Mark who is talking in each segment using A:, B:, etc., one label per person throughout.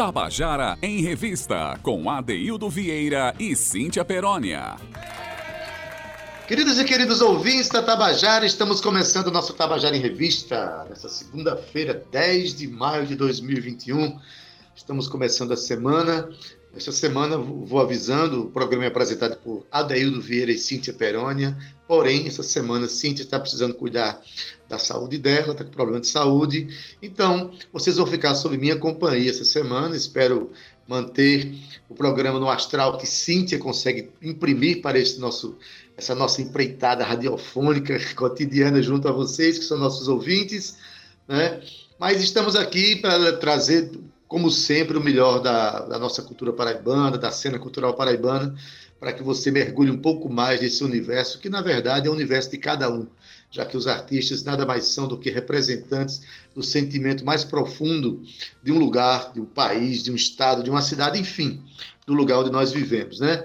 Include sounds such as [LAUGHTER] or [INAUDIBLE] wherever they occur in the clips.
A: Tabajara em Revista, com Adeildo Vieira e Cíntia Perónia.
B: Queridos e queridos ouvintes da Tabajara, estamos começando o nosso Tabajara em Revista, nessa segunda-feira, 10 de maio de 2021. Estamos começando a semana. Esta semana, vou avisando, o programa é apresentado por Adeildo Vieira e Cíntia Perônia. Porém, essa semana, Cíntia está precisando cuidar da saúde dela, está com problema de saúde. Então, vocês vão ficar sob minha companhia essa semana. Espero manter o programa no astral que Cíntia consegue imprimir para esse nosso, essa nossa empreitada radiofônica [LAUGHS] cotidiana junto a vocês, que são nossos ouvintes. Né? Mas estamos aqui para trazer como sempre, o melhor da, da, nossa cultura paraibana, da cena cultural paraibana, para que você mergulhe um pouco mais nesse universo, que na verdade é o universo de cada um, já que os artistas nada mais são do que representantes do sentimento mais profundo de um lugar, de um país, de um estado, de uma cidade, enfim, do lugar onde nós vivemos, né?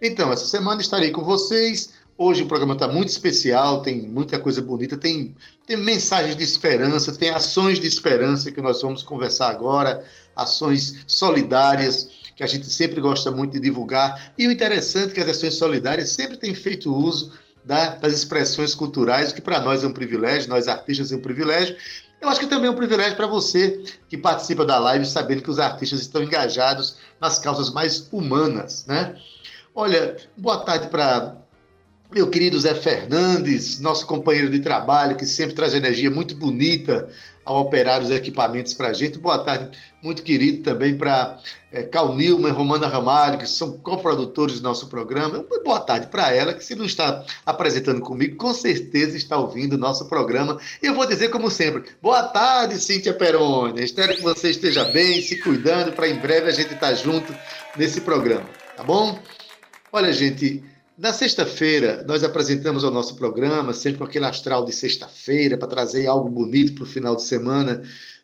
B: Então, essa semana estarei com vocês Hoje o programa está muito especial, tem muita coisa bonita, tem, tem mensagens de esperança, tem ações de esperança que nós vamos conversar agora, ações solidárias que a gente sempre gosta muito de divulgar. E o interessante é que as ações solidárias sempre têm feito uso da, das expressões culturais, que para nós é um privilégio, nós artistas é um privilégio. Eu acho que também é um privilégio para você que participa da live, sabendo que os artistas estão engajados nas causas mais humanas, né? Olha, boa tarde para meu querido Zé Fernandes, nosso companheiro de trabalho, que sempre traz energia muito bonita ao operar os equipamentos para a gente. Boa tarde, muito querido também para é, Cal e Romana Ramalho, que são coprodutores do nosso programa. Boa tarde para ela, que se não está apresentando comigo, com certeza está ouvindo o nosso programa. E eu vou dizer, como sempre, boa tarde, Cíntia Peroni. Espero que você esteja bem, se cuidando, para em breve a gente estar tá junto nesse programa, tá bom? Olha, gente, na sexta-feira, nós apresentamos o nosso programa, sempre com aquele astral de sexta-feira, para trazer algo bonito para o final de semana.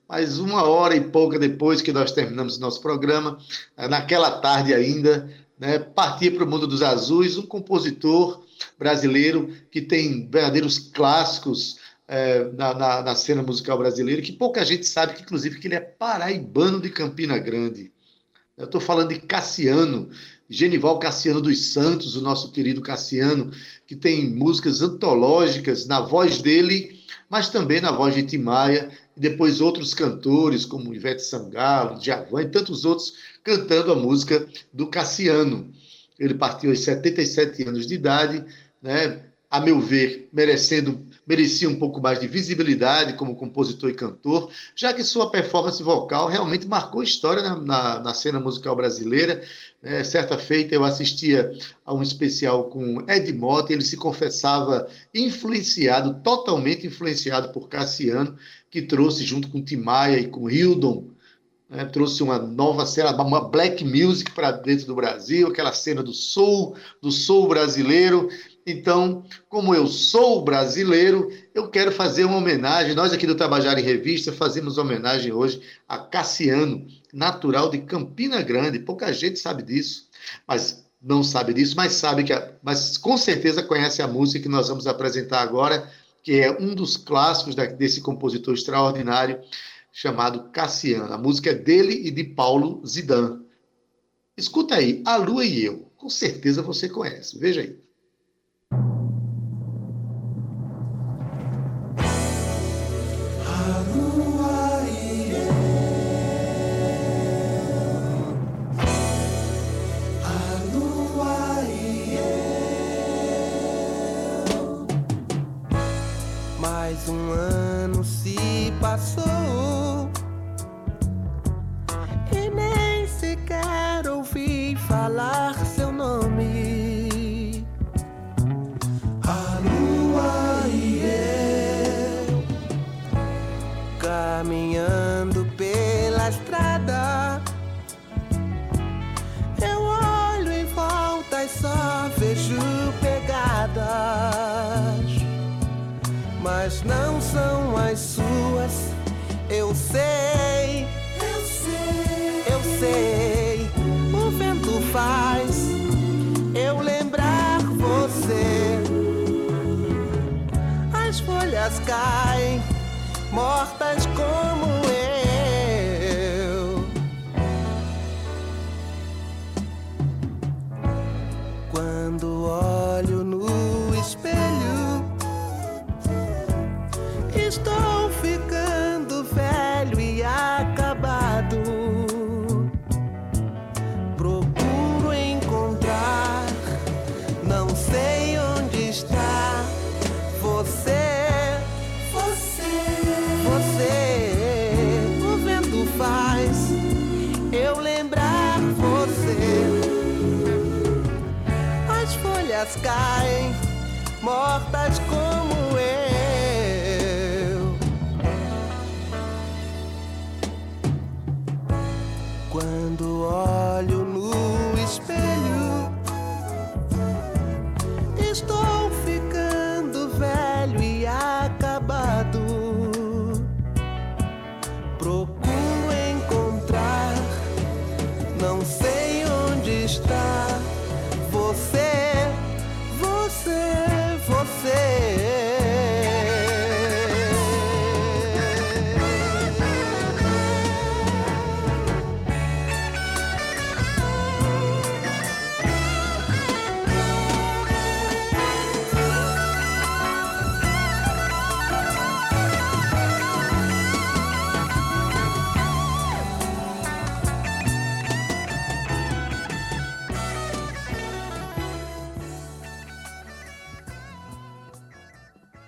B: Mas uma hora e pouca depois que nós terminamos o nosso programa, naquela tarde ainda, né, partia para o mundo dos azuis um compositor brasileiro que tem verdadeiros clássicos é, na, na, na, cena musical brasileira, que pouca gente sabe, que inclusive que ele é paraibano de Campina Grande. Eu estou falando de Cassiano, Genival Cassiano dos Santos, o nosso querido Cassiano, que tem músicas antológicas na voz dele, mas também na voz de Timaya, e depois outros cantores, como Ivete Sangalo, Djavan e tantos outros, cantando a música do Cassiano. Ele partiu aos 77 anos de idade, né? a meu ver, merecendo merecia um pouco mais de visibilidade como compositor e cantor, já que sua performance vocal realmente marcou história na, na, na cena musical brasileira. É, certa feita eu assistia a um especial com Ed Mota, e ele se confessava influenciado, totalmente influenciado por Cassiano, que trouxe junto com Timaya e com Hildon, né, trouxe uma nova cena, uma black music para dentro do Brasil, aquela cena do soul, do soul brasileiro, então, como eu sou brasileiro, eu quero fazer uma homenagem. Nós aqui do Tabajara em Revista fazemos homenagem hoje a Cassiano, natural de Campina Grande. Pouca gente sabe disso, mas não sabe disso, mas sabe que, a, mas com certeza conhece a música que nós vamos apresentar agora, que é um dos clássicos da, desse compositor extraordinário chamado Cassiano. A música é dele e de Paulo Zidan. Escuta aí, A Lua e Eu. Com certeza você conhece. Veja aí.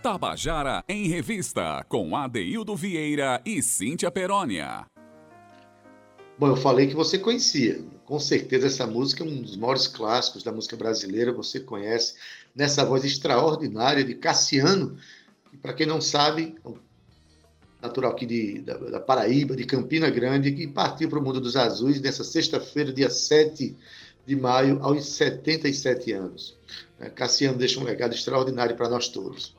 A: Tabajara em Revista, com Adeildo Vieira e Cíntia Perónia.
B: Bom, eu falei que você conhecia. Com certeza essa música é um dos maiores clássicos da música brasileira, você conhece, nessa voz extraordinária de Cassiano, que para quem não sabe, é natural aqui de, da, da Paraíba, de Campina Grande, que partiu para o mundo dos azuis nessa sexta-feira, dia 7 de maio, aos 77 anos. Né? Cassiano deixa um legado extraordinário para nós todos.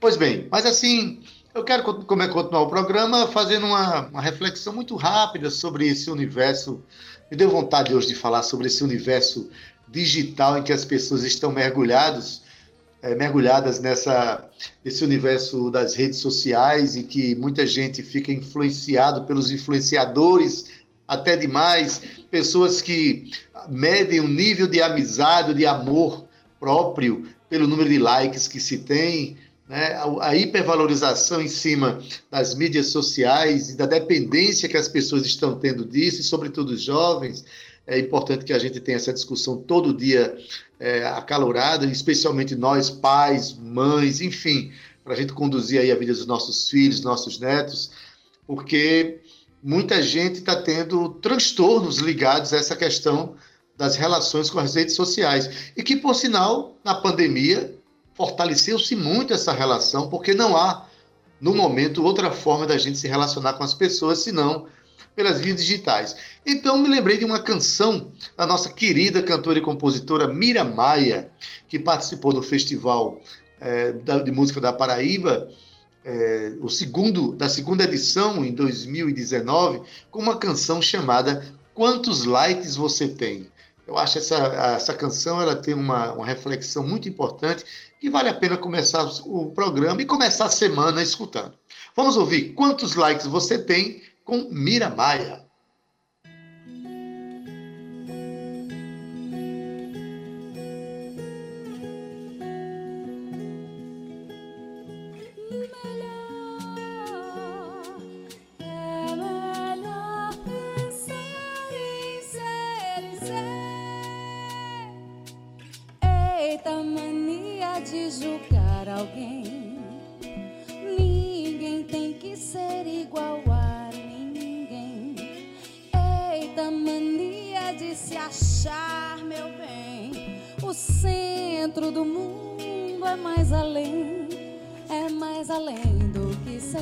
B: Pois bem, mas assim, eu quero é, continuar o programa fazendo uma, uma, reflexão muito rápida sobre esse universo. Me deu vontade hoje de falar sobre esse universo digital em que as pessoas estão mergulhados, é, mergulhadas nessa nesse universo das redes sociais e que muita gente fica influenciado pelos influenciadores até demais, pessoas que medem o nível de amizade, de amor próprio pelo número de likes que se tem, né? a hipervalorização em cima das mídias sociais e da dependência que as pessoas estão tendo disso, e sobretudo os jovens. É importante que a gente tenha essa discussão todo dia é, acalorada, especialmente nós, pais, mães, enfim, para a gente conduzir aí a vida dos nossos filhos, nossos netos, porque muita gente está tendo transtornos ligados a essa questão das relações com as redes sociais. E que, por sinal, na pandemia, fortaleceu-se muito essa relação, porque não há, no momento, outra forma da gente se relacionar com as pessoas, senão pelas vias digitais. Então, me lembrei de uma canção da nossa querida cantora e compositora Mira Maia, que participou do Festival é, de Música da Paraíba, é, o segundo, da segunda edição, em 2019, com uma canção chamada Quantos Likes Você Tem? Eu acho essa, essa canção ela tem uma, uma reflexão muito importante que vale a pena começar o programa e começar a semana escutando. Vamos ouvir quantos likes você tem com Mira Maia.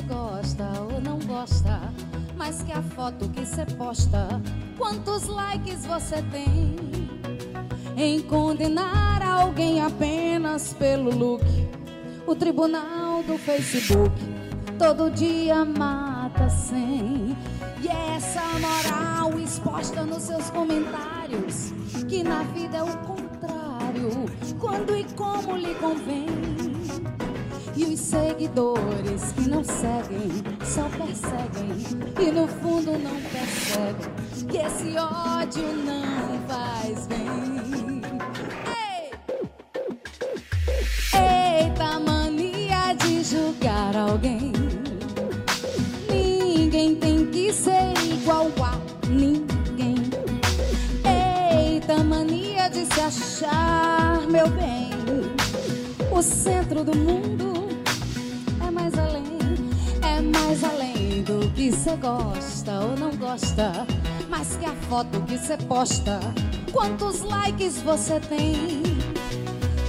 C: Gosta ou não gosta. Mais que a foto que cê posta. Quantos likes você tem? em condenar alguém apenas pelo look. O tribunal do Facebook todo dia mata sem. E é essa moral exposta nos seus comentários, que na vida é o contrário, quando e como lhe convém. E os seguidores que não seguem, só perseguem. E no fundo não percebem que esse ódio não faz bem. Ei! Eita mania de julgar alguém. Ninguém tem que ser igual a ninguém. Eita mania de se achar, meu bem. O centro do mundo que você gosta ou não gosta. mais que a foto que você posta. Quantos likes você tem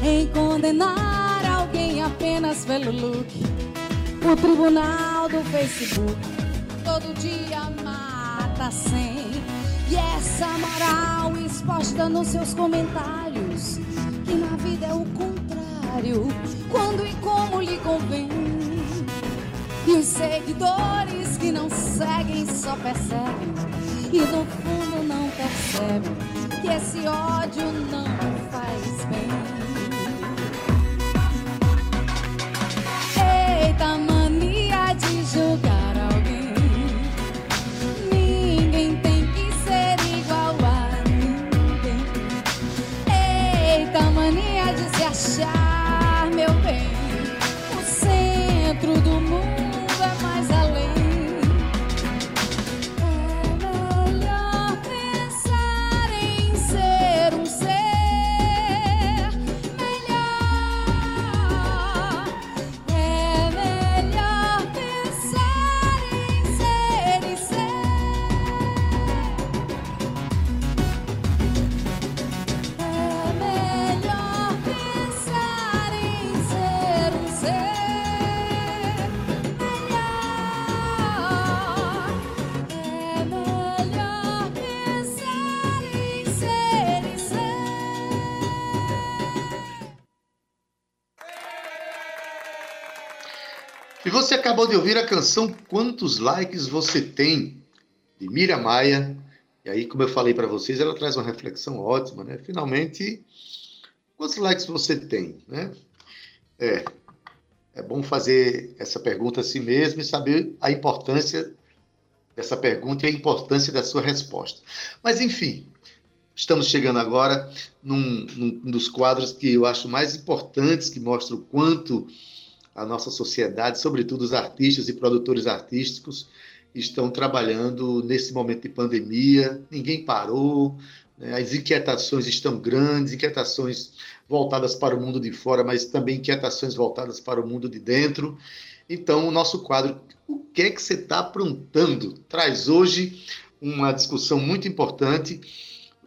C: em condenar alguém apenas pelo look? O tribunal do Facebook todo dia mata sem. E essa moral exposta nos seus comentários, que na vida é o contrário, quando e como lhe convém. E os seguidores que não seguem só percebem e no fundo não percebem que esse ódio não faz bem. Eita mania
B: você acabou de ouvir a canção Quantos Likes Você Tem, de Mira Maia. E aí, como eu falei para vocês, ela traz uma reflexão ótima, né? Finalmente, quantos likes você tem, né? É, é bom fazer essa pergunta a si mesmo e saber a importância dessa pergunta e a importância da sua resposta. Mas, enfim, estamos chegando agora num, num dos quadros que eu acho mais importantes, que mostra o quanto a nossa sociedade, sobretudo os artistas e produtores artísticos, estão trabalhando nesse momento de pandemia. Ninguém parou, né? as inquietações estão grandes, inquietações voltadas para o mundo de fora, mas também inquietações voltadas para o mundo de dentro. Então, o nosso quadro, o que é que você está aprontando? Traz hoje uma discussão muito importante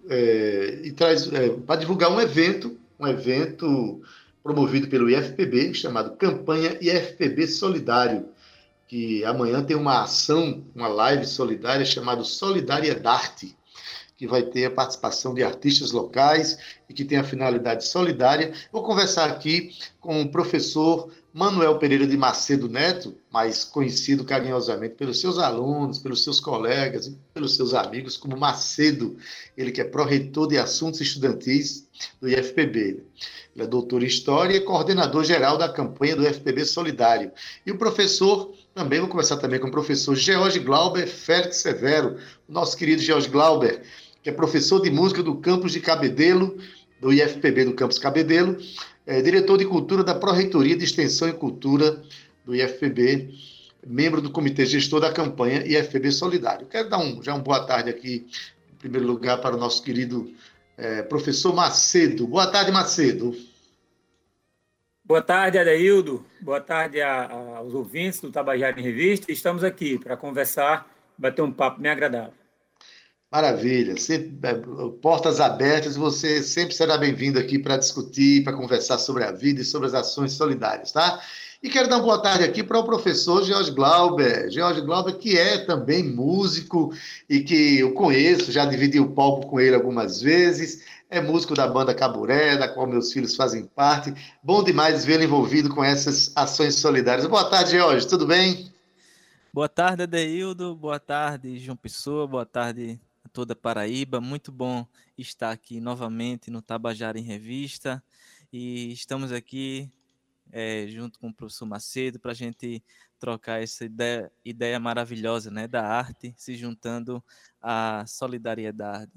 B: é, e traz é, para divulgar um evento, um evento promovido pelo IFPB, chamado Campanha IFPB Solidário, que amanhã tem uma ação, uma live solidária chamada Solidariedade, que vai ter a participação de artistas locais e que tem a finalidade solidária. Vou conversar aqui com o professor Manuel Pereira de Macedo Neto, mais conhecido carinhosamente pelos seus alunos, pelos seus colegas pelos seus amigos como Macedo, ele que é pró-reitor de assuntos estudantis do IFPB. Ele é doutor em História e coordenador geral da campanha do IFPB Solidário. E o professor, também vou conversar também com o professor George Glauber Félix Severo, o nosso querido George Glauber, que é professor de música do campus de Cabedelo, do IFPB do campus Cabedelo, é diretor de cultura da Pró-Reitoria de Extensão e Cultura do IFPB, membro do comitê gestor da campanha IFPB Solidário. Quero dar um, já uma boa tarde aqui, em primeiro lugar, para o nosso querido é, professor Macedo. Boa tarde, Macedo.
D: Boa tarde, Adeildo. Boa tarde a- a- aos ouvintes do Tabajara em Revista. Estamos aqui para conversar, bater um papo bem agradável.
B: Maravilha. Sempre, é, portas abertas, você sempre será bem-vindo aqui para discutir, para conversar sobre a vida e sobre as ações solidárias, tá? E quero dar uma boa tarde aqui para o professor George Glauber. George Glauber, que é também músico e que eu conheço, já dividi o palco com ele algumas vezes. É músico da banda Caburé, da qual meus filhos fazem parte. Bom demais vê-lo envolvido com essas ações solidárias. Boa tarde, George. Tudo bem?
E: Boa tarde, Adeildo. Boa tarde, João Pessoa. Boa tarde a toda Paraíba. Muito bom estar aqui novamente no Tabajara em Revista. E estamos aqui eh, junto com o professor Macedo para a gente trocar essa ideia, ideia maravilhosa né, da arte se juntando à solidariedade.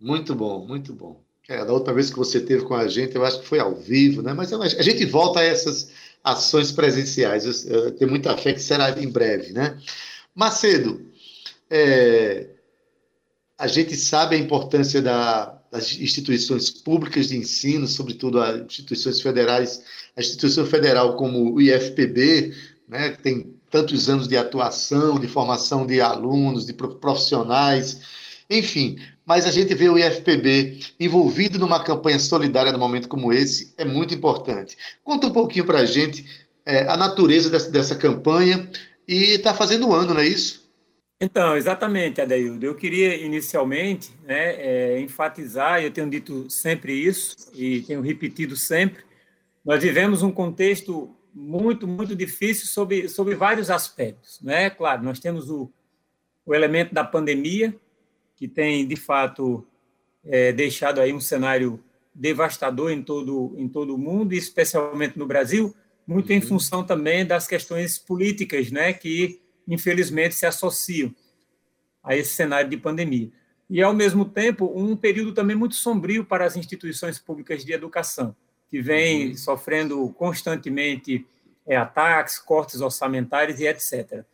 B: Muito bom, muito bom. É, da outra vez que você teve com a gente, eu acho que foi ao vivo, né? Mas a gente volta a essas ações presenciais. Eu tenho muita fé que será em breve, né? Macedo, é, a gente sabe a importância da, das instituições públicas de ensino, sobretudo as instituições federais, a instituição federal como o IFPB, né, que tem tantos anos de atuação, de formação de alunos, de profissionais, enfim. Mas a gente vê o IFPB envolvido numa campanha solidária num momento como esse, é muito importante. Conta um pouquinho para a gente é, a natureza dessa, dessa campanha e está fazendo um ano, não é isso?
D: Então, exatamente, Adaildo. Eu queria inicialmente né, é, enfatizar, e eu tenho dito sempre isso, e tenho repetido sempre, nós vivemos um contexto muito, muito difícil sobre, sobre vários aspectos. Né? Claro, nós temos o, o elemento da pandemia, que tem, de fato, é, deixado aí um cenário devastador em todo, em todo o mundo, e especialmente no Brasil, muito uhum. em função também das questões políticas, né, que infelizmente se associam a esse cenário de pandemia. E, ao mesmo tempo, um período também muito sombrio para as instituições públicas de educação, que vem uhum. sofrendo constantemente é, ataques, cortes orçamentários e etc.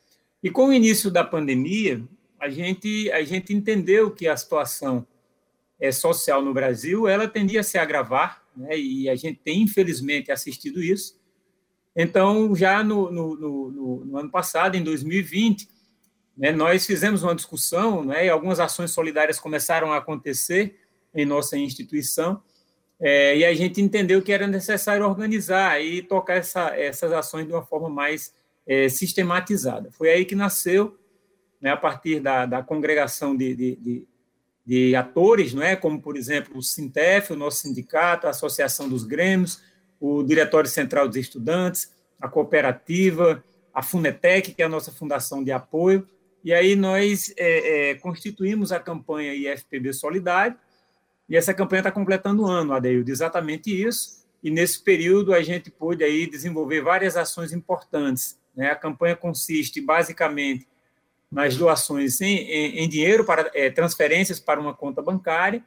D: E com o início da pandemia, a gente, a gente entendeu que a situação é, social no Brasil ela tendia a se agravar, né, e a gente tem, infelizmente, assistido isso, então, já no, no, no, no ano passado, em 2020, né, nós fizemos uma discussão né, e algumas ações solidárias começaram a acontecer em nossa instituição, é, e a gente entendeu que era necessário organizar e tocar essa, essas ações de uma forma mais é, sistematizada. Foi aí que nasceu, né, a partir da, da congregação de, de, de, de atores, não é? como, por exemplo, o Sintef, o nosso sindicato, a Associação dos Grêmios, o Diretório Central dos Estudantes, a cooperativa, a Funetec, que é a nossa fundação de apoio, e aí nós é, é, constituímos a campanha IFPB Solidário, e essa campanha está completando um ano, Adeildo, exatamente isso, e nesse período a gente pôde aí desenvolver várias ações importantes. Né? A campanha consiste basicamente nas doações em, em, em dinheiro, para é, transferências para uma conta bancária,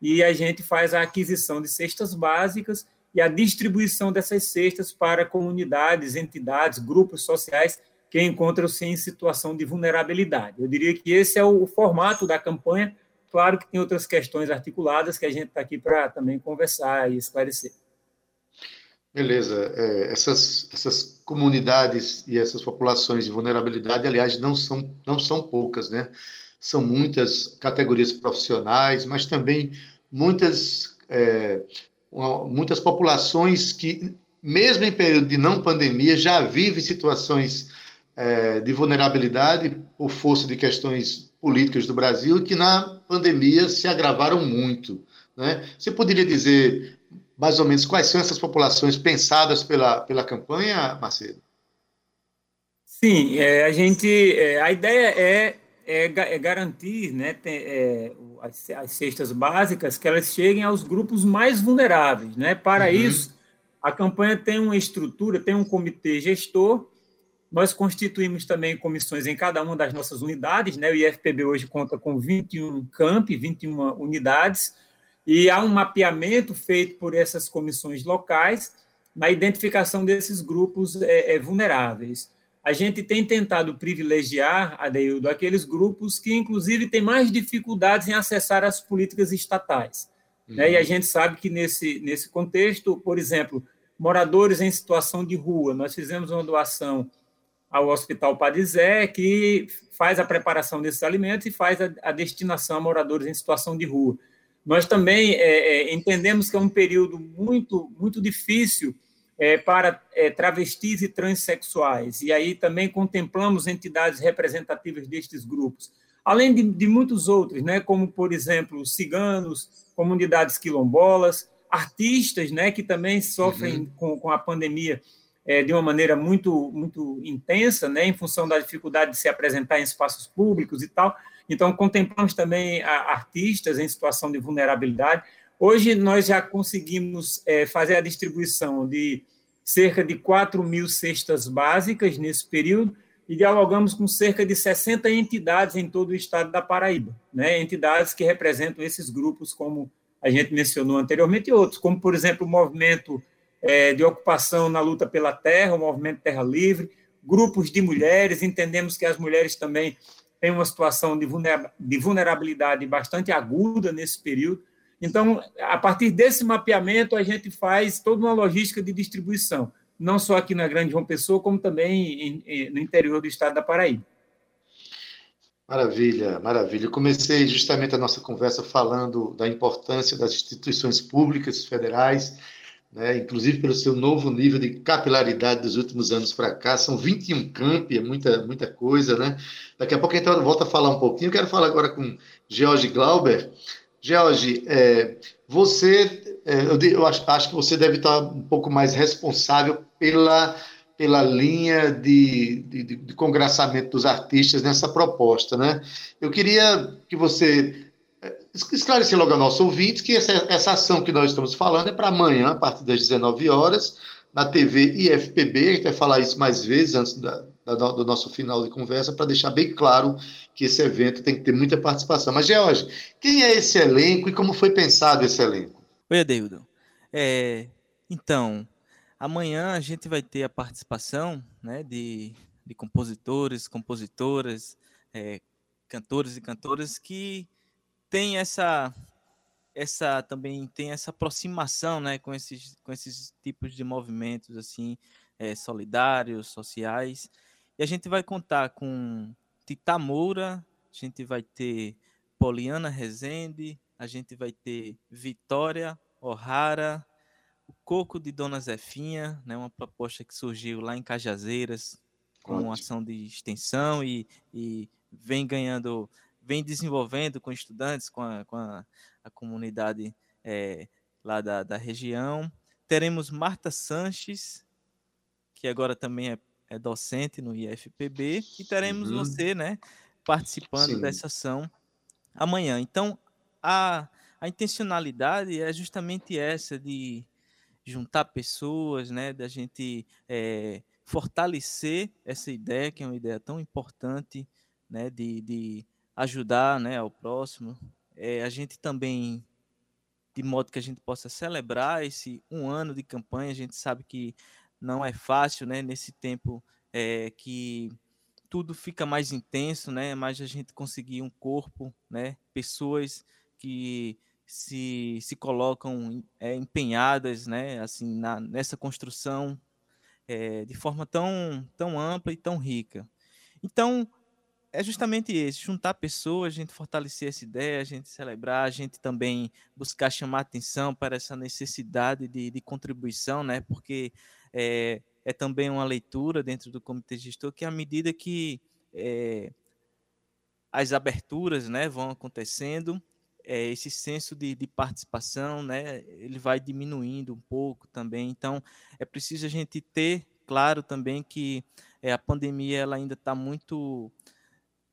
D: e a gente faz a aquisição de cestas básicas e a distribuição dessas cestas para comunidades, entidades, grupos sociais que encontram-se em situação de vulnerabilidade. Eu diria que esse é o formato da campanha. Claro que tem outras questões articuladas que a gente está aqui para também conversar e esclarecer.
B: Beleza. É, essas, essas comunidades e essas populações de vulnerabilidade, aliás, não são, não são poucas, né? São muitas categorias profissionais, mas também muitas é, muitas populações que, mesmo em período de não pandemia, já vivem situações é, de vulnerabilidade por força de questões políticas do Brasil que na pandemia se agravaram muito. Né? Você poderia dizer mais ou menos quais são essas populações pensadas pela, pela campanha, Macedo?
D: Sim, é, a gente, é, a ideia é é, é garantir né, tem, é, as, as, cestas básicas que elas cheguem aos grupos mais vulneráveis. Né? Para uhum. isso, a campanha tem uma estrutura, tem um comitê gestor. Nós constituímos também comissões em cada uma das nossas unidades. Né? O IFPB hoje conta com 21 campi, 21 unidades, e há um mapeamento feito por essas comissões locais na identificação desses grupos é, é vulneráveis a gente tem tentado privilegiar, Adeildo, aqueles grupos que, inclusive, têm mais dificuldades em acessar as políticas estatais. Uhum. Né? E a gente sabe que, nesse, nesse contexto, por exemplo, moradores em situação de rua, nós fizemos uma doação ao Hospital Padizé, que faz a preparação desses alimentos e faz a, a destinação a moradores em situação de rua. Nós também é, é, entendemos que é um período muito, muito difícil é, para é, travestis e transexuais. E aí também contemplamos entidades representativas destes grupos, além de, de muitos outros, né, como, por exemplo, ciganos, comunidades quilombolas, artistas né, que também sofrem uhum. com, com a pandemia é, de uma maneira muito, muito intensa, né, em função da dificuldade de se apresentar em espaços públicos e tal. Então, contemplamos também a, artistas em situação de vulnerabilidade. Hoje, nós já conseguimos é, fazer a distribuição de cerca de 4 mil cestas básicas nesse período e dialogamos com cerca de 60 entidades em todo o estado da Paraíba, né? entidades que representam esses grupos, como a gente mencionou anteriormente, e outros, como, por exemplo, o movimento é, de ocupação na luta pela terra, o movimento Terra Livre, grupos de mulheres, entendemos que as mulheres também têm uma situação de vulnerabilidade bastante aguda nesse período, então, a partir desse mapeamento, a gente faz toda uma logística de distribuição. não só aqui na Grande João Pessoa, como também no interior do estado da Paraíba.
B: Maravilha, maravilha. Comecei justamente a nossa conversa falando da importância das instituições públicas federais, né, inclusive pelo seu novo nível de capilaridade dos últimos anos para cá. São 21 campi, é muita, muita coisa, né? Daqui a pouco a gente volta a falar um pouquinho. Eu quero falar agora com George Glauber. George, é, você, é, eu, eu acho, acho, que você deve estar um pouco mais responsável pela pela linha de, de, de, congraçamento dos artistas nessa proposta. Né? Eu queria que você eh, esclarecer logo ao nosso ouvinte que essa, essa ação que nós estamos falando é para amanhã, a partir das 19 horas, na TV IFPB. A gente vai falar isso mais vezes antes da, do nosso final de conversa, para deixar bem claro que esse evento tem que ter muita participação. Mas, George, quem é esse elenco e como foi pensado esse elenco?
E: Oi, Adeildo. É, então, Amanhã a gente vai ter a participação né, de, de compositores, compositoras, é, cantores e cantoras que têm essa essa também tem essa aproximação né, com, esses, com esses tipos de movimentos assim é, solidários, sociais. E a gente vai contar com Tita Moura, a gente vai ter Poliana Rezende, a gente vai ter Vitória O'Hara, o Coco de Dona Zefinha, né, uma proposta que surgiu lá em Cajazeiras, com Ótimo. ação de extensão e, e vem ganhando, vem desenvolvendo com estudantes, com a, com a, a comunidade é, lá da, da região. Teremos Marta Sanches, que agora também é, é docente no IFPB, e teremos uhum. você, né, participando Sim. dessa ação amanhã. Então, a, a intencionalidade é justamente essa de juntar pessoas, né, da gente é, fortalecer essa ideia, que é uma ideia tão importante, né, de, de ajudar, né, ao próximo. É, a gente também, de modo que a gente possa celebrar esse um ano de campanha, a gente sabe que não é fácil, né, nesse tempo é, que tudo fica mais intenso, né, mais a gente conseguir um corpo, né, pessoas que se, se colocam é, empenhadas né, assim, na, nessa construção é, de forma tão, tão ampla e tão rica. Então, é justamente esse, juntar pessoas, a gente fortalecer essa ideia, a gente celebrar, a gente também buscar chamar atenção para essa necessidade de, de contribuição, né? Porque é, é também uma leitura dentro do comitê gestor que à medida que é, as aberturas né, vão acontecendo, é, esse senso de, de, participação, né, ele vai diminuindo um pouco também. Então, é preciso a gente ter claro também que a pandemia ela ainda está muito,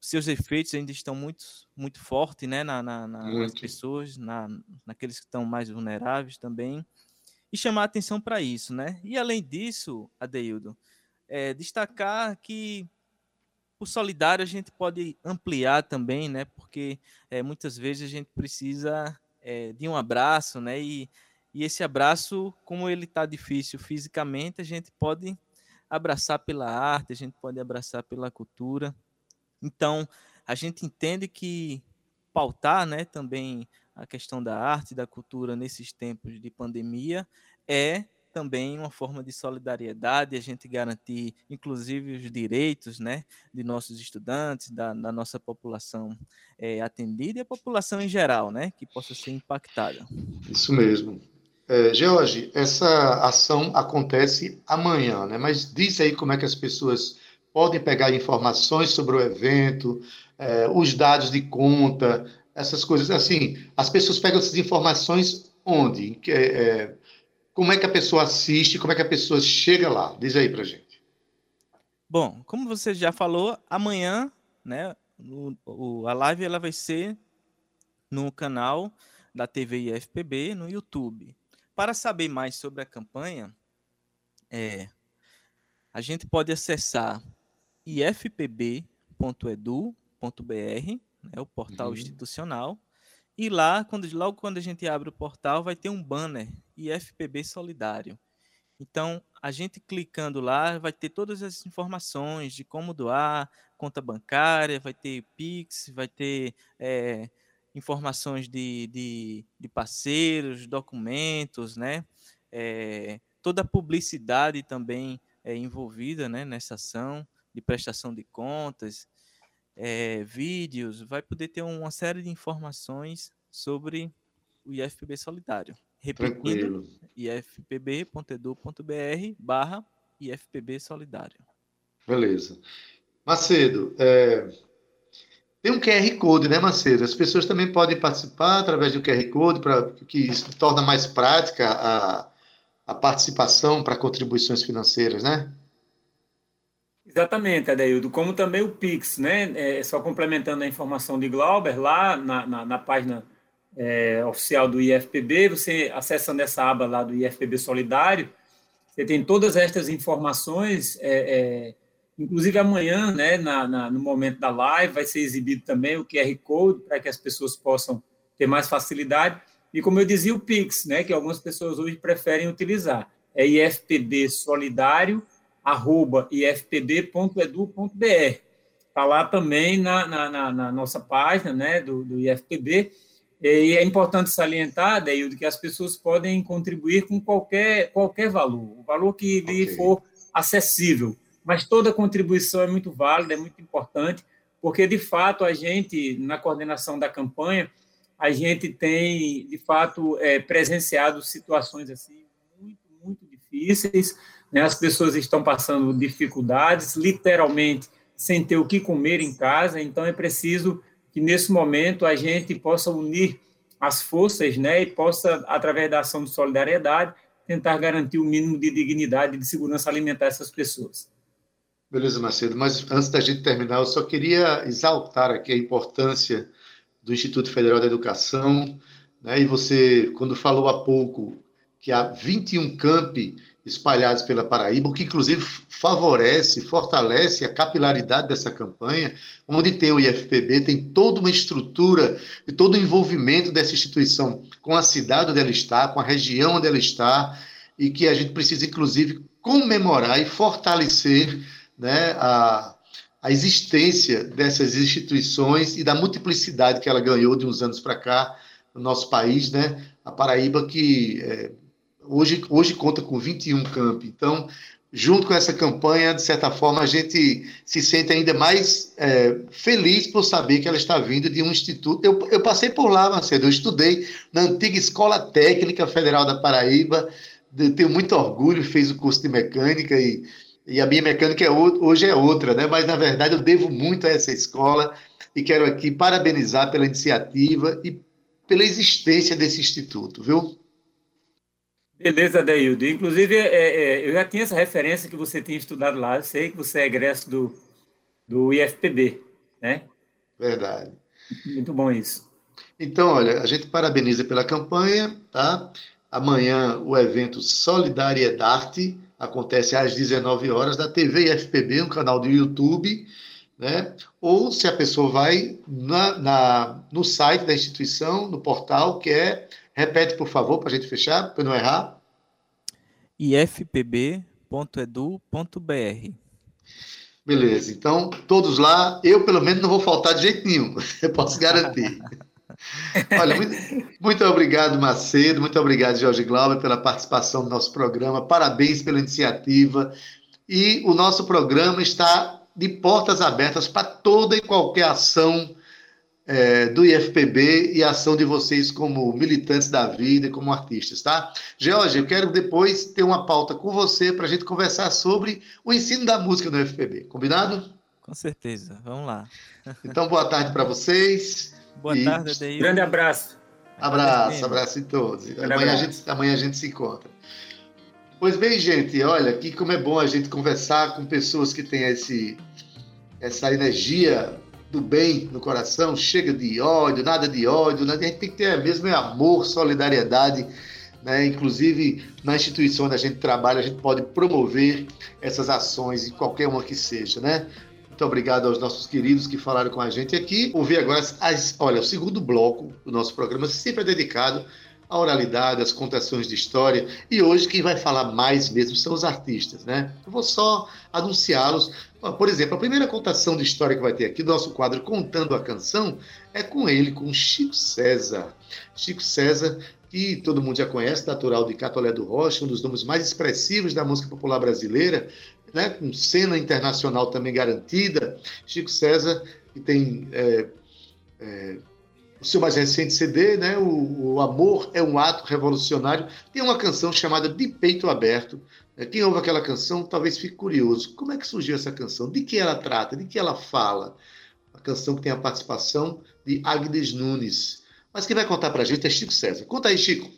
E: seus efeitos ainda estão muito, muito fortes, né, na, na, na nas pessoas, na, naqueles que estão mais vulneráveis também, e chamar atenção para isso, né? E além disso, Adeildo, é, destacar que o solidário a gente pode ampliar também, né? Porque é, muitas vezes a gente precisa é, de um abraço, né? E, e esse abraço, como ele está difícil fisicamente, a gente pode abraçar pela arte, a gente pode abraçar pela cultura. Então, a gente entende que pautar, né, também a questão da arte e da cultura nesses tempos de pandemia é também uma forma de solidariedade, a gente garantir, inclusive, os direitos né, de nossos estudantes, da, da nossa população é, atendida e a população em geral, né, que possa ser impactada.
B: Isso mesmo. É, George, essa ação acontece amanhã, né? mas diz aí como é que as pessoas podem pegar informações sobre o evento, é, os dados de conta, essas coisas. Assim, as pessoas pegam essas informações onde? É, como é que a pessoa assiste? Como é que a pessoa chega lá? Diz aí pra gente.
E: Bom, como você já falou, amanhã, né, o, o, a live ela vai ser no canal da TV IFPB no YouTube. Para saber mais sobre a campanha, é, a gente pode acessar ifpb.edu.br, né, o portal uhum. institucional, e lá, quando, logo quando a gente abre o portal, vai ter um banner IFPB Solidário. Então, a gente clicando lá, vai ter todas as informações de como doar, conta bancária, vai ter Pix, vai ter é, informações de, de, de, parceiros, documentos, né? É, toda a publicidade também é envolvida né, nessa ação de prestação de contas, é, vídeos, vai poder ter uma série de informações sobre o IFPB Solidário. Repetindo, ifpb.edu.br barra IFPB Solidário.
B: Beleza. Macedo, é, tem um QR Code, né, Macedo? As pessoas também podem participar através do QR Code, para que isso torna mais prática a, a participação para contribuições financeiras, né?
D: Exatamente, Adeildo. Como também o Pix, né? É, só complementando a informação de Glauber, lá na, na, na página é, oficial do IFPB, você acessando essa aba lá do IFPB Solidário, você tem todas estas informações. É, é, inclusive amanhã, né, na, na, no momento da live, vai ser exibido também o QR Code para que as pessoas possam ter mais facilidade. E como eu dizia, o Pix, né, que algumas pessoas hoje preferem utilizar, é ifpbsolidario@ifpb.edu.br. Está lá também na, na, na, nossa página né, do, do IFPB. E é importante salientar, Deildo, que as pessoas podem contribuir com qualquer, qualquer valor, o valor que lhe okay. for acessível. Mas toda contribuição é muito válida, é muito importante, porque, de fato, a gente, na coordenação da campanha, a gente tem, de fato, é, presenciado situações assim muito, muito difíceis. Né? As pessoas estão passando dificuldades, literalmente, sem ter o que comer em casa. Então, é preciso que, nesse momento, a gente possa unir as forças né? e possa, através da ação de solidariedade, tentar garantir o mínimo de dignidade e de segurança alimentar essas pessoas.
B: Beleza, Macedo. Mas antes da gente terminar, eu só queria exaltar aqui a importância do Instituto Federal da Educação, né? E você, quando falou há pouco que há 21 campi espalhados pela Paraíba, o que inclusive favorece, fortalece a capilaridade dessa campanha, onde tem o IFPB, tem toda uma estrutura e todo o envolvimento dessa instituição com a cidade onde ela está, com a região onde ela está, e que a gente precisa, inclusive, comemorar e fortalecer né, a, a existência dessas instituições e da multiplicidade que ela ganhou de uns anos para cá no nosso país, né? A Paraíba que é, hoje, hoje conta com 21 campi. Então, junto com essa campanha, de certa forma, a gente se sente ainda mais é, feliz por saber que ela está vindo de um instituto. Eu, eu passei por lá, Marcelo, eu estudei na antiga Escola Técnica Federal da Paraíba, tenho muito orgulho, fez o curso de mecânica e e a minha mecânica é hoje é outra, né? Mas na verdade eu devo muito a essa escola e quero aqui parabenizar pela iniciativa e pela existência desse instituto, viu?
D: Beleza, Deildo. Inclusive, é, é, eu já tinha essa referência que você tinha estudado lá. Eu sei que você é egresso do, do IFPB, né?
B: Verdade.
D: Muito bom isso.
B: Então, olha, a gente parabeniza pela campanha, tá? Amanhã o evento Solidariedade acontece às 19 horas da TV FPB, no canal do YouTube, né? Ou se a pessoa vai na, na no site da instituição, no portal, que é, repete por favor, para a gente fechar, para não errar.
E: ifpb.edu.br
B: Beleza, então todos lá, eu pelo menos não vou faltar de jeito nenhum, [LAUGHS] eu posso garantir. [LAUGHS] Olha, muito, muito, obrigado, Macedo, muito obrigado, Jorge Glauber, pela participação no nosso programa. Parabéns pela iniciativa. E o nosso programa está de portas abertas para toda e qualquer ação é, do IFPB e ação de vocês como militantes da vida e como artistas, tá? Jorge, eu quero depois ter uma pauta com você para a gente conversar sobre o ensino da música no IFPB, combinado?
E: Com certeza, vamos lá.
B: Então, boa tarde para vocês.
E: Boa e... tarde, Adeildo.
D: Grande abraço.
B: Abraço, abraço em todos. Amanhã a, gente, amanhã a gente se encontra. Pois bem, gente, olha, aqui como é bom a gente conversar com pessoas que têm esse, essa energia do bem no coração, chega de ódio, nada de ódio, né? a gente tem que ter mesmo amor, solidariedade, né? inclusive na instituição onde a gente trabalha, a gente pode promover essas ações, em qualquer uma que seja, né? Muito obrigado aos nossos queridos que falaram com a gente aqui. Ouvir agora, as, olha, o segundo bloco do nosso programa sempre é dedicado à oralidade, às contações de história. E hoje quem vai falar mais mesmo são os artistas, né? Eu vou só anunciá-los. Por exemplo, a primeira contação de história que vai ter aqui do nosso quadro Contando a Canção é com ele, com Chico César. Chico César que todo mundo já conhece, natural de Catolé do Rocha, um dos nomes mais expressivos da música popular brasileira, né, com cena internacional também garantida. Chico César, que tem é, é, o seu mais recente CD, né, o, o, Amor é um Ato Revolucionário, tem uma canção chamada De Peito Aberto. É, quem ouve aquela canção talvez fique curioso. Como é que surgiu essa canção? De que ela trata? De que ela fala? A canção que tem a participação de Agnes Nunes. Mas quem vai contar para a gente é Chico César. Conta aí, Chico.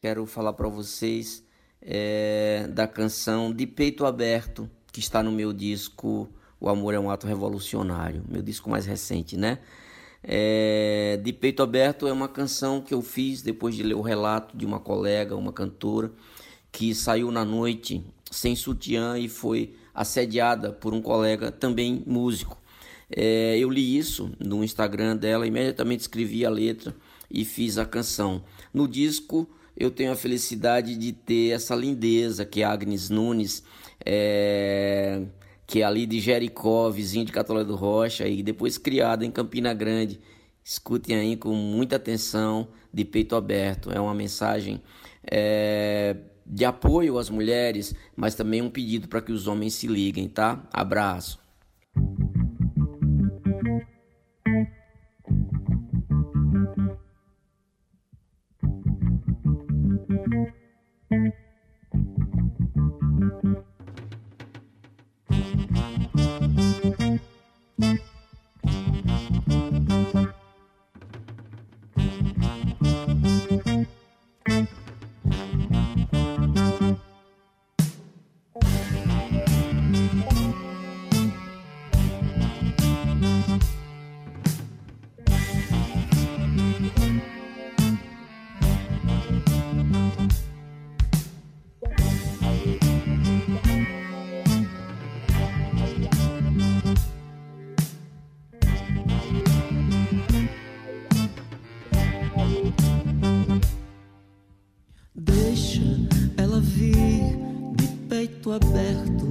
F: Quero falar para vocês é, da canção De Peito Aberto, que está no meu disco O Amor é um Ato Revolucionário, meu disco mais recente, né? É, de Peito Aberto é uma canção que eu fiz depois de ler o relato de uma colega, uma cantora, que saiu na noite sem sutiã e foi assediada por um colega também músico. É, eu li isso no Instagram dela, imediatamente escrevi a letra e fiz a canção. No disco eu tenho a felicidade de ter essa lindeza que Agnes Nunes, é, que é ali de Jericó, vizinho de Catolé do Rocha, e depois criada em Campina Grande. Escutem aí com muita atenção, de peito aberto. É uma mensagem é, de apoio às mulheres, mas também um pedido para que os homens se liguem, tá? Abraço. aberto.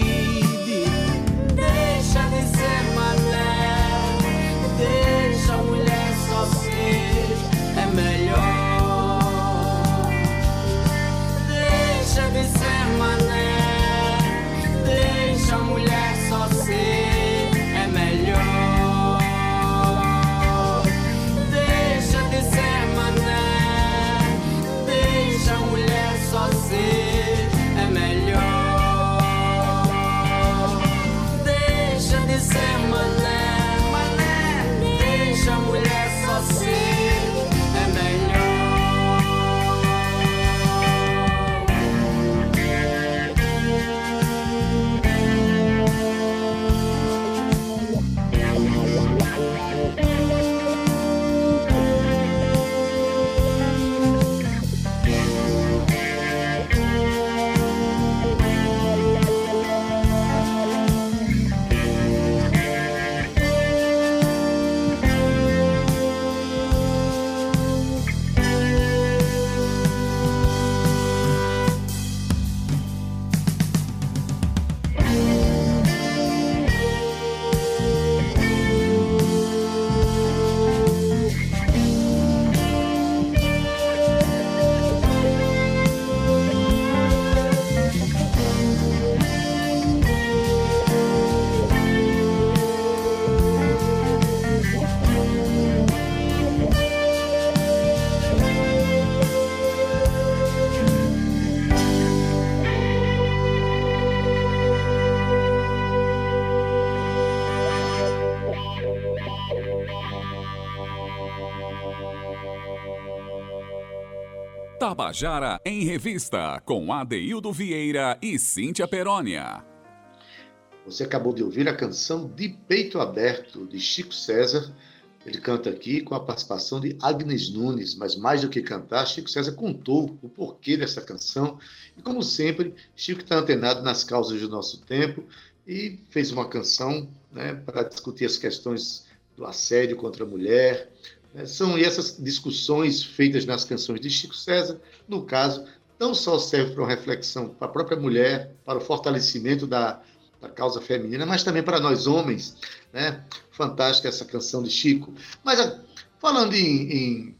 F: You.
A: Tabajara em Revista, com Adeildo Vieira e Cíntia Perónia.
B: Você acabou de ouvir a canção De Peito Aberto, de Chico César. Ele canta aqui com a participação de Agnes Nunes, mas mais do que cantar, Chico César contou o porquê dessa canção. E como sempre, Chico está antenado nas causas do nosso tempo e fez uma canção né, para discutir as questões do assédio contra a mulher. Né? São essas discussões feitas nas canções de Chico César, no caso, não só serve para uma reflexão para a própria mulher, para o fortalecimento da da causa feminina, mas também para nós homens. Né? Fantástica essa canção de Chico. Mas ah, falando em, em,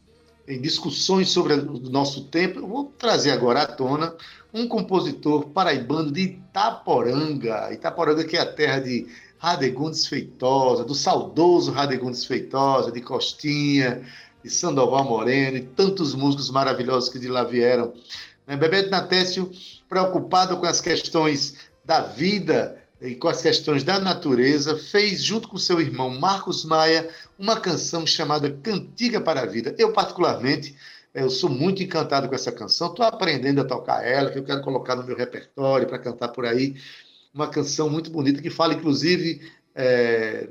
B: em discussões sobre o nosso tempo, eu vou trazer agora à tona um compositor paraibano de Itaporanga. Itaporanga, que é a terra de Radegundes Feitosa, do saudoso Radegundes Feitosa, de Costinha, de Sandoval Moreno e tantos músicos maravilhosos que de lá vieram. Né? Bebeto Natécio, preocupado com as questões da vida e com as questões da natureza, fez, junto com seu irmão Marcos Maia, uma canção chamada Cantiga para a Vida. Eu, particularmente, eu sou muito encantado com essa canção, estou aprendendo a tocar ela, que eu quero colocar no meu repertório para cantar por aí. Uma canção muito bonita que fala, inclusive, é,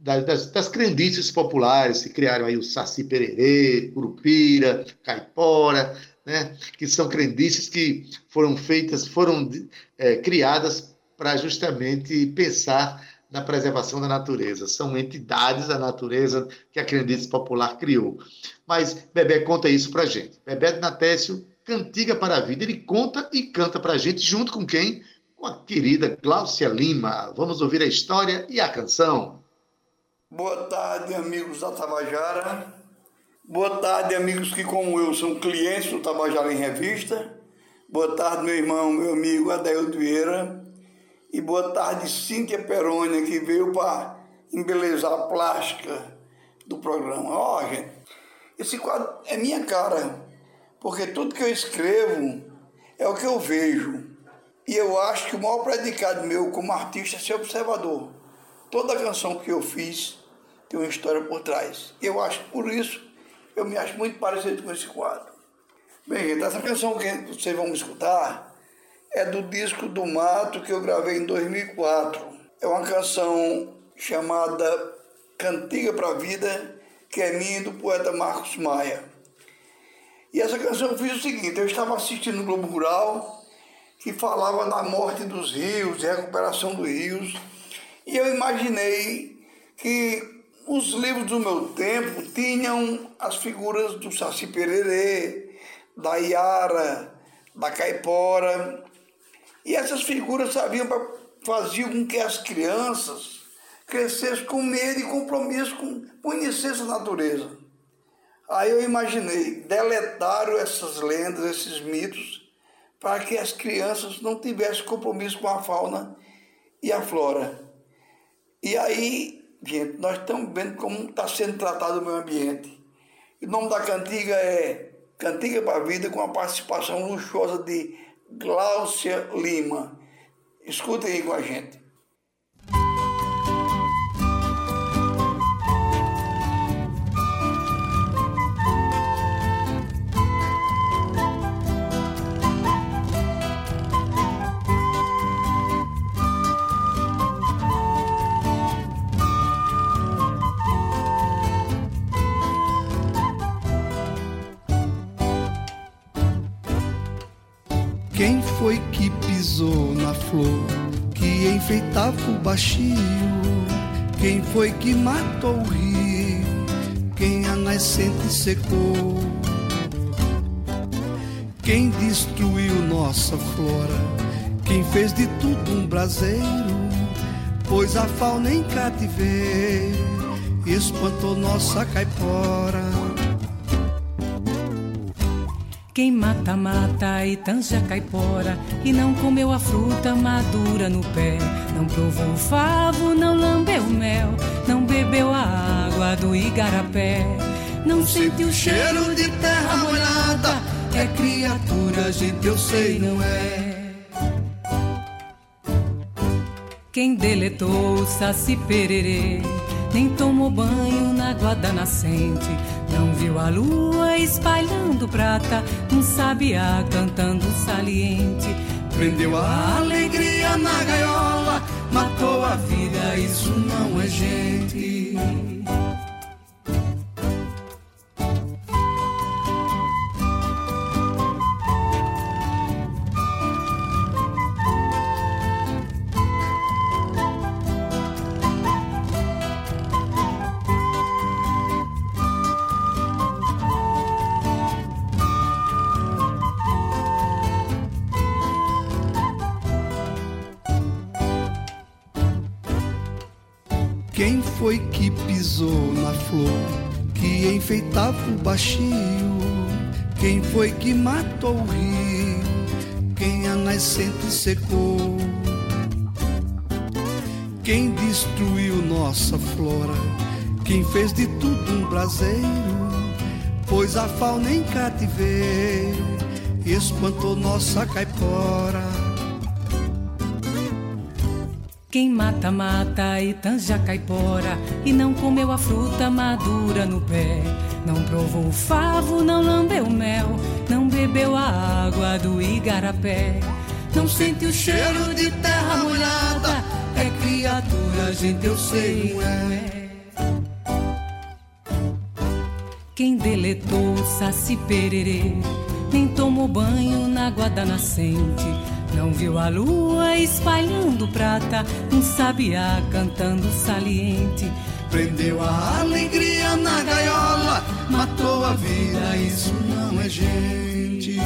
B: das, das crendices populares que criaram aí o Saci Pererê, Curupira, Caipora, né, que são crendices que foram feitas, foram é, criadas para justamente pensar na preservação da natureza. São entidades da natureza que a crendice popular criou. Mas Bebé conta isso para gente. Bebé de Natécio, Cantiga para a Vida. Ele conta e canta para a gente, junto com quem? Com a querida Gláucia Lima. Vamos ouvir a história e a canção.
G: Boa tarde, amigos da Tabajara. Boa tarde, amigos que, como eu, são clientes do Tabajara em Revista. Boa tarde, meu irmão, meu amigo Adelio Vieira. E boa tarde, Cíntia Perônia, que veio para embelezar a plástica do programa. Ó, oh, gente, esse quadro é minha cara, porque tudo que eu escrevo é o que eu vejo. E eu acho que o maior predicado meu como artista é ser observador. Toda canção que eu fiz tem uma história por trás. Eu acho por isso eu me acho muito parecido com esse quadro. Bem, gente, essa canção que vocês vão escutar é do disco do Mato que eu gravei em 2004. É uma canção chamada Cantiga para a Vida, que é minha e do poeta Marcos Maia. E essa canção eu fiz o seguinte: eu estava assistindo o Globo Rural, que falava da morte dos rios, de recuperação dos rios, e eu imaginei que os livros do meu tempo tinham as figuras do Saci Pererê, da Iara, da Caipora, e essas figuras sabiam faziam com que as crianças crescessem com medo e compromisso com conhecer essa natureza. Aí eu imaginei, deletaram essas lendas, esses mitos, para que as crianças não tivessem compromisso com a fauna e a flora. E aí, gente, nós estamos vendo como está sendo tratado o meio ambiente. O nome da cantiga é Cantiga para a Vida, com a participação luxuosa de Gláucia Lima. Escutem aí com a gente.
H: Que enfeitava o baixio? Quem foi que matou o rio? Quem a nascente secou? Quem destruiu nossa flora? Quem fez de tudo um braseiro? Pois a fauna em cativeiro espantou nossa caipora.
I: Quem mata, mata e tanja caipora E não comeu a fruta madura no pé. Não provou o favo, não lambeu o mel Não bebeu a água do igarapé. Não sentiu o cheiro de terra molhada É criatura, gente, eu sei, não é. Quem deletou o saci pererê nem tomou banho na água da nascente. Não viu a lua espalhando prata, um sabiá cantando saliente.
H: Prendeu a alegria na gaiola, matou a vida, isso não é gente. Enfeitava o baixio? Quem foi que matou o rio? Quem a nascente secou? Quem destruiu nossa flora? Quem fez de tudo um braseiro? Pôs a fauna em cativeiro, espantou nossa caipora.
I: Quem mata, mata e tanja caipora E não comeu a fruta madura no pé. Não provou o favo, não lambeu mel Não bebeu a água do igarapé. Não sente o cheiro de terra molhada É criatura, gente, eu sei, não é. Quem deletou saci pererê Nem tomou banho na água da nascente não viu a lua espalhando prata, um sabiá cantando saliente.
H: Prendeu a alegria na gaiola, matou a vida, isso não é gente.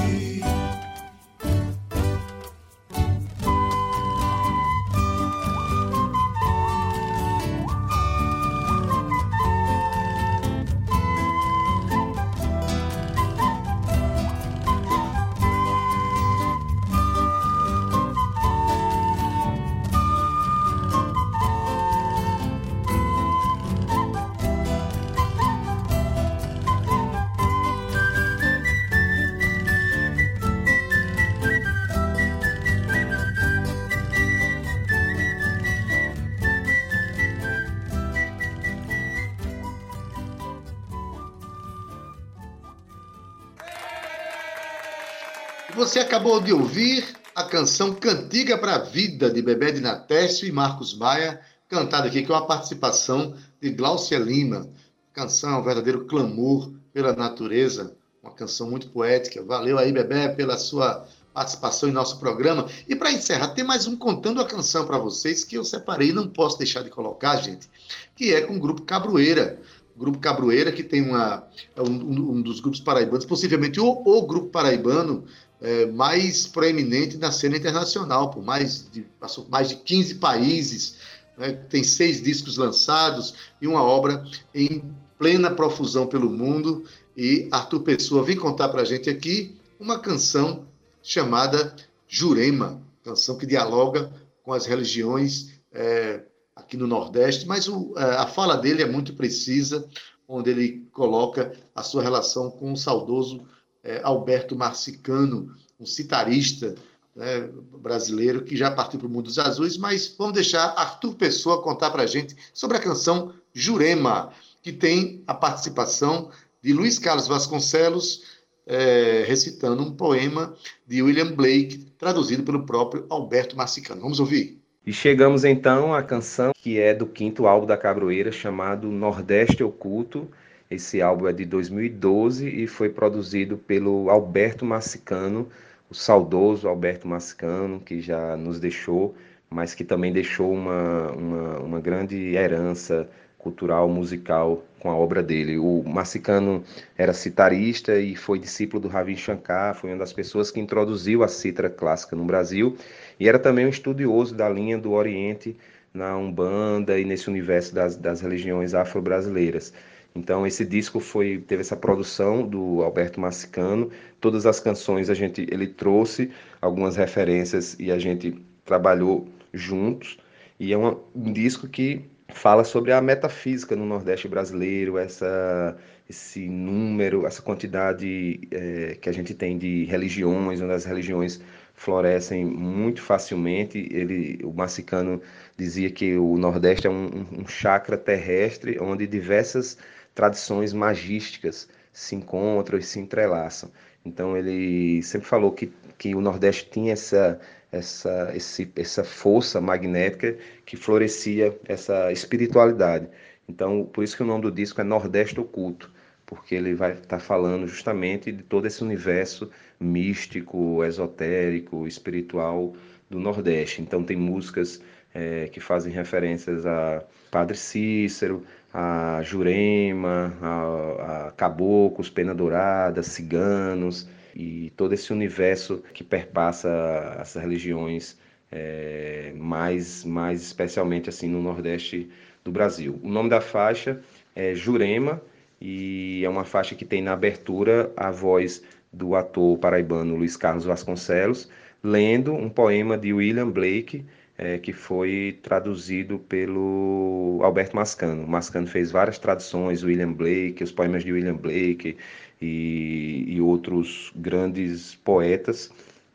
B: Você acabou de ouvir a canção Cantiga para a Vida, de Bebé de Natécio e Marcos Maia, cantada aqui com a participação de Glaucia Lima. Canção, um verdadeiro clamor pela natureza, uma canção muito poética. Valeu aí, Bebé, pela sua participação em nosso programa. E para encerrar, tem mais um Contando a Canção para vocês que eu separei e não posso deixar de colocar, gente, que é com o grupo Cabroeira. Grupo Cabroeira, que tem uma, é um, um dos grupos paraibanos, possivelmente o, o grupo paraibano é, mais proeminente na cena internacional, por mais de, passou mais de 15 países, né, tem seis discos lançados e uma obra em plena profusão pelo mundo. E Arthur Pessoa vem contar para a gente aqui uma canção chamada Jurema, canção que dialoga com as religiões é, aqui no Nordeste, mas o, é, a fala dele é muito precisa, onde ele coloca a sua relação com o saudoso é, Alberto Marcicano, um citarista né, brasileiro que já partiu para o mundo dos azuis, mas vamos deixar Arthur Pessoa contar para a gente sobre a canção Jurema, que tem a participação de Luiz Carlos Vasconcelos, é, recitando um poema de William Blake, traduzido pelo próprio Alberto Marcicano. Vamos ouvir.
J: E chegamos então à canção que é do quinto álbum da Cabroeira, chamado Nordeste Oculto, esse álbum é de 2012 e foi produzido pelo Alberto Massicano, o saudoso Alberto Massicano, que já nos deixou, mas que também deixou uma, uma, uma grande herança cultural, musical com a obra dele. O Massicano era citarista e foi discípulo do Ravi Shankar, foi uma das pessoas que introduziu a cítara clássica no Brasil e era também um estudioso da linha do Oriente na Umbanda e nesse universo das, das religiões afro-brasileiras. Então esse disco foi teve essa produção do Alberto Massicano. Todas as canções a gente ele trouxe algumas referências e a gente trabalhou juntos. E é uma, um disco que fala sobre a metafísica no Nordeste brasileiro, essa esse número, essa quantidade é, que a gente tem de religiões, onde as religiões florescem muito facilmente. Ele, o Massicano dizia que o Nordeste é um, um chakra terrestre onde diversas tradições magísticas se encontram e se entrelaçam. Então ele sempre falou que, que o Nordeste tinha essa, essa, esse, essa força magnética que florescia essa espiritualidade. Então, por isso que o nome do disco é Nordeste Oculto, porque ele vai estar tá falando justamente de todo esse universo místico, esotérico, espiritual do Nordeste. Então, tem músicas é, que fazem referências a Padre Cícero, a Jurema, a, a caboclos, pena dourada, ciganos e todo esse universo que perpassa essas religiões é, mais, mais especialmente assim no Nordeste do Brasil. O nome da faixa é Jurema e é uma faixa que tem na abertura a voz do ator paraibano Luiz Carlos Vasconcelos lendo um poema de William Blake é, que foi traduzido pelo Alberto Mascano. Mascano fez várias traduções, William Blake, os poemas de William Blake e, e outros grandes poetas,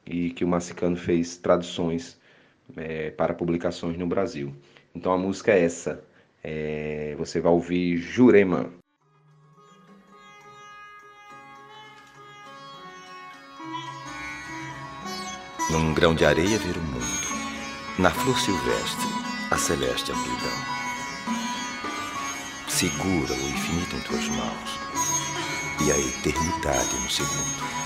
J: e que o Mascano fez traduções é, para publicações no Brasil. Então a música é essa. É, você vai ouvir Jurema.
K: Num grão de areia ver o mundo na flor silvestre, a celeste amplidão. Segura o infinito em tuas mãos e a eternidade no segundo.